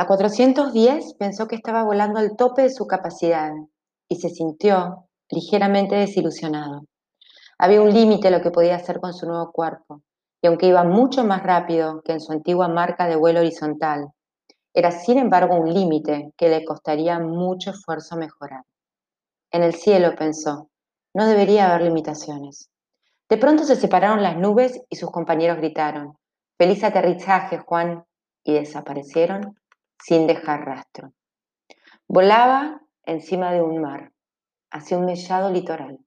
A 410 pensó que estaba volando al tope de su capacidad y se sintió ligeramente desilusionado. Había un límite a lo que podía hacer con su nuevo cuerpo, y aunque iba mucho más rápido que en su antigua marca de vuelo horizontal, era sin embargo un límite que le costaría mucho esfuerzo mejorar. En el cielo, pensó, no debería haber limitaciones. De pronto se separaron las nubes y sus compañeros gritaron, Feliz aterrizaje, Juan, y desaparecieron sin dejar rastro. Volaba encima de un mar, hacia un mellado litoral.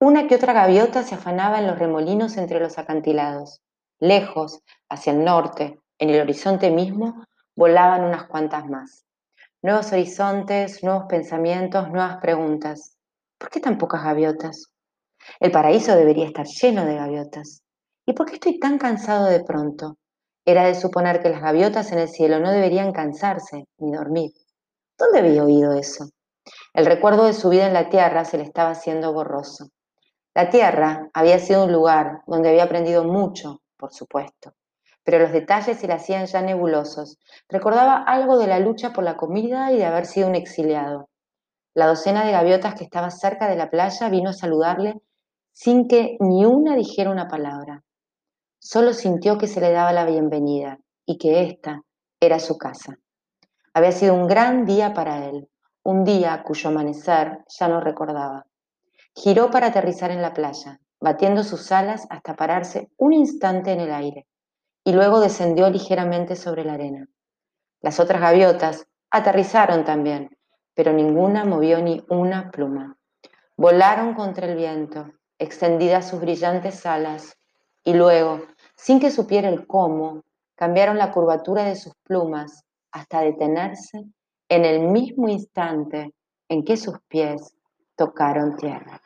Una que otra gaviota se afanaba en los remolinos entre los acantilados. Lejos, hacia el norte, en el horizonte mismo, volaban unas cuantas más. Nuevos horizontes, nuevos pensamientos, nuevas preguntas. ¿Por qué tan pocas gaviotas? El paraíso debería estar lleno de gaviotas. ¿Y por qué estoy tan cansado de pronto? Era de suponer que las gaviotas en el cielo no deberían cansarse ni dormir. ¿Dónde había oído eso? El recuerdo de su vida en la tierra se le estaba haciendo borroso. La tierra había sido un lugar donde había aprendido mucho, por supuesto, pero los detalles se le hacían ya nebulosos. Recordaba algo de la lucha por la comida y de haber sido un exiliado. La docena de gaviotas que estaba cerca de la playa vino a saludarle sin que ni una dijera una palabra. Solo sintió que se le daba la bienvenida y que esta era su casa. Había sido un gran día para él, un día cuyo amanecer ya no recordaba. Giró para aterrizar en la playa, batiendo sus alas hasta pararse un instante en el aire, y luego descendió ligeramente sobre la arena. Las otras gaviotas aterrizaron también, pero ninguna movió ni una pluma. Volaron contra el viento, extendidas sus brillantes alas, y luego, sin que supiera el cómo, cambiaron la curvatura de sus plumas hasta detenerse en el mismo instante en que sus pies tocaron tierra.